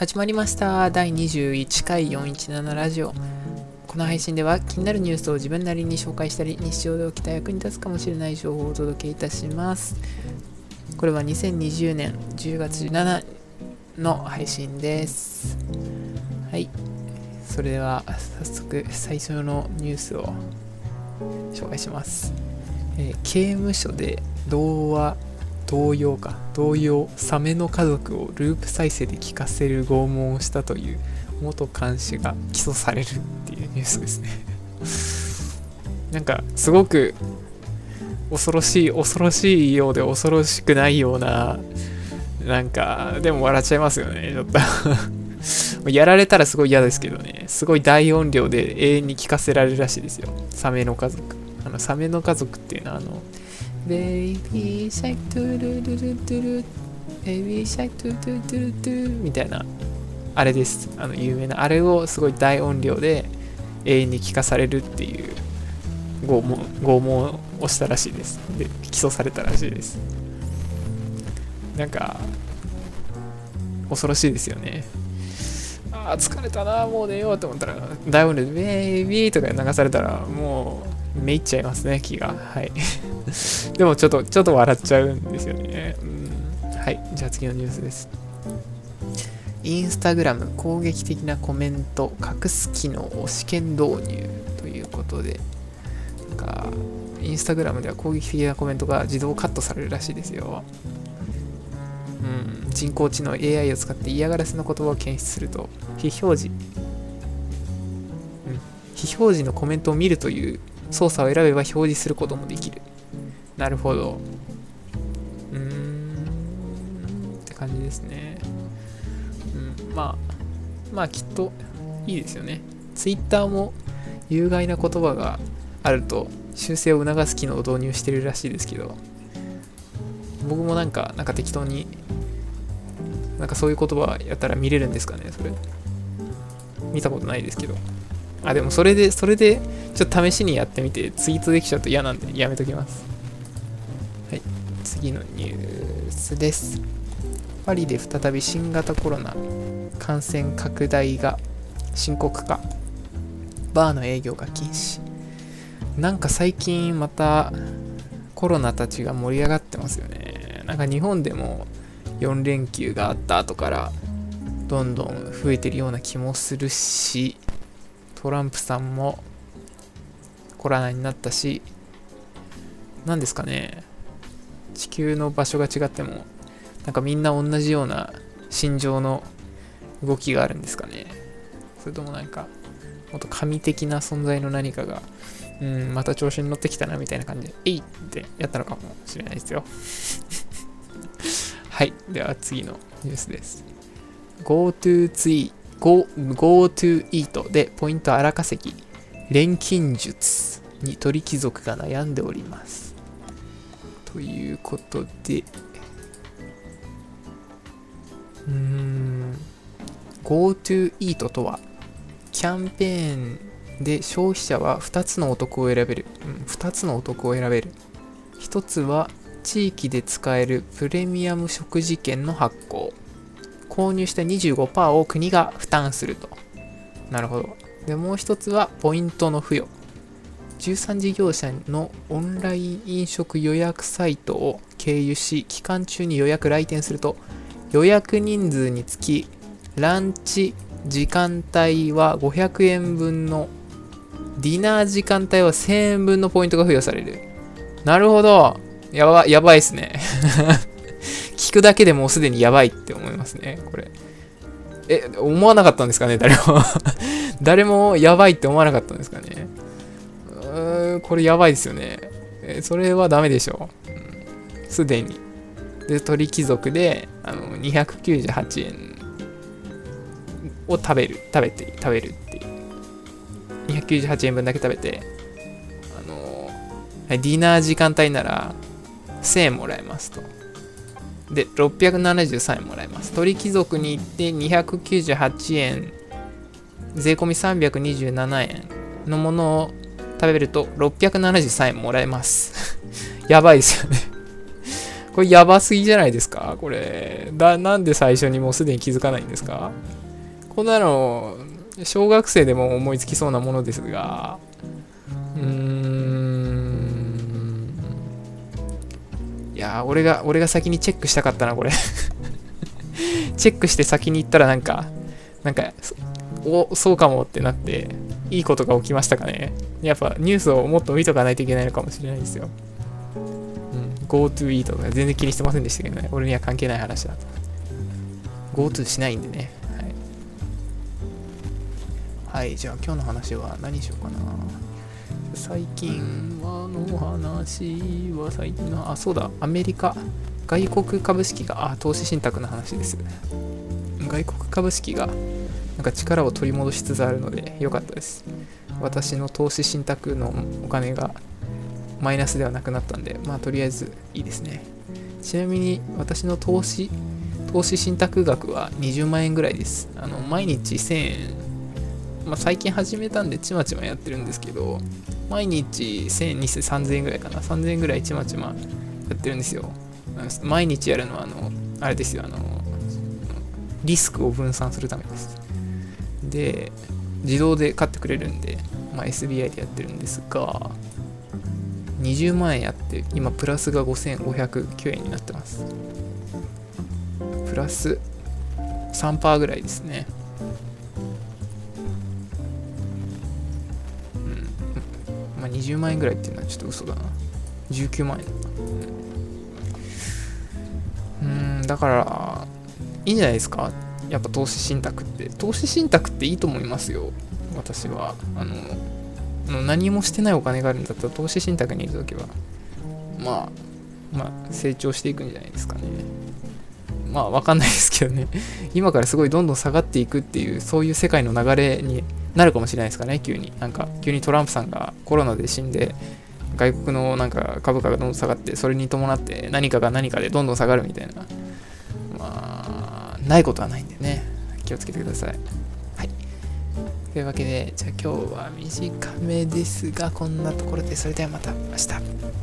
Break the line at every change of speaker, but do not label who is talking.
始まりました。第21回417ラジオ。この配信では気になるニュースを自分なりに紹介したり日常で起きた役に立つかもしれない情報をお届けいたします。これは2020年10月17の配信です。はい。それでは早速最初のニュースを紹介します、えー、刑務所で童話童謡か童謡サメの家族をループ再生で聞かせる拷問をしたという元看守が起訴されるっていうニュースですね。なんかすごく恐ろしい恐ろしいようで恐ろしくないようななんかでも笑っちゃいますよねちょっと。やられたらすごい嫌ですけどね。すごい大音量で永遠に聞かせられるらしいですよ。サメの家族。あのサメの家族っていうのはあの Baby Shark トゥルルルトゥル Baby Shark トゥトゥトゥルトゥみたいなあれですあの有名なあれをすごい大音量で永遠に聞かされるっていう拷問拷問をしたらしいですで起訴されたらしいですなんか恐ろしいですよねああ疲れたなもう寝ようと思ったら大音量でベイビーとか流されたらもうめいっちゃいますね、気が。はい。でもちょっと、ちょっと笑っちゃうんですよね。うん、はい。じゃあ次のニュースです。インスタグラム攻撃的なコメント隠す機能を試験導入ということで、なんか、インスタグラムでは攻撃的なコメントが自動カットされるらしいですよ。うん、人工知能 AI を使って嫌がらせの言葉を検出すると、非表示、うん、非表示のコメントを見るという操作を選べば表示することもできる。なるほど。うーん、って感じですね。うん、まあ、まあきっといいですよね。Twitter も有害な言葉があると修正を促す機能を導入してるらしいですけど、僕もなんか、なんか適当に、なんかそういう言葉やったら見れるんですかね、それ。見たことないですけど。あ、でもそれで、それで、ちょっと試しにやってみて、ツイートできちゃうと嫌なんでやめときます。はい、次のニュースです。パリで再び新型コロナ感染拡大が深刻化。バーの営業が禁止。なんか最近またコロナたちが盛り上がってますよね。なんか日本でも4連休があった後からどんどん増えてるような気もするし、トランプさんもコロナになったし、何ですかね、地球の場所が違っても、なんかみんな同じような心情の動きがあるんですかね。それともなんか、もっと神的な存在の何かが、うん、また調子に乗ってきたなみたいな感じで、えいってやったのかもしれないですよ。はい。では次のニュースです。GoTo ツイ GoTo Eat でポイント荒稼ぎ。錬金術に鳥貴族が悩んでおります。ということで、うーん、GoTo Eat とは、キャンペーンで消費者は2つのお得を選べる。うん、2つのお得を選べる。1つは地域で使えるプレミアム食事券の発行。購入した25%を国が負担すると。なるほど。で、もう一つはポイントの付与。13事業者のオンライン飲食予約サイトを経由し、期間中に予約来店すると、予約人数につき、ランチ時間帯は500円分の、ディナー時間帯は1000円分のポイントが付与される。なるほど。やば、やばいっすね。聞くだけでもうすでにやばいって思いますね、これ。え、思わなかったんですかね、誰も誰もやばいって思わなかったんですかね。うーん、これやばいですよね。え、それはダメでしょう。す、で、に。で、鳥貴族で、あの、298円を食べる、食べて、食べるっていう。298円分だけ食べて、あの、ディナー時間帯なら1000円もらえますと。で、673円もらえます。鳥貴族に行って298円、税込み327円のものを食べると673円もらえます。やばいですよね これやばすぎじゃないですか？これ。だ、なんで最初にもうすでに気づかないんですか？こんなの、小学生でも思いつきそうなものですが、うーん。いや俺が、俺が先にチェックしたかったな、これ チェックして先に行ったらなんか、なんか、お、そうかもってなって、いいことが起きましたかね。やっぱニュースをもっと見とかないといけないのかもしれないですよ。うん、GoTo Eat とか全然気にしてませんでしたけどね。俺には関係ない話だと。GoTo しないんでね。はい。はい、じゃあ今日の話は何しようかな。最近はの話は最近の、あ、そうだ、アメリカ、外国株式が、あ、投資信託の話です。外国株式がなんか力を取り戻しつつあるので良かったです。私の投資信託のお金がマイナスではなくなったんで、まあとりあえずいいですね。ちなみに私の投資、投資信託額は20万円ぐらいです。あの、毎日1000円、まあ最近始めたんでちまちまやってるんですけど、毎日1000円、2000、3000円ぐらいかな。3000円ぐらいちまちまやってるんですよ。毎日やるのは、あの、あれですよ、あの、リスクを分散するためです。で自動で買ってくれるんで、まあ、SBI でやってるんですが20万円やって今プラスが5509円になってます。プラス3%ぐらいですね。うん。まあ20万円ぐらいっていうのはちょっと嘘だな。19万円。うん。だからいいんじゃないですか？やっぱ投資信託って投資信託っていいと思いますよ。私は。あの何もしてないお金があるんだったら投資信託にいるときはまあまあ成長していくんじゃないですかね。まあわかんないですけどね。今からすごいどんどん下がっていくっていうそういう世界の流れになるかもしれないですかね急に。なんか急にトランプさんがコロナで死んで外国のなんか株価がどんどん下がってそれに伴って何かが何かでどんどん下がるみたいな。ないことはないんでね、気をつけてください。はい。というわけで、じゃあ今日は短めですが、こんなところで、それではまた明日。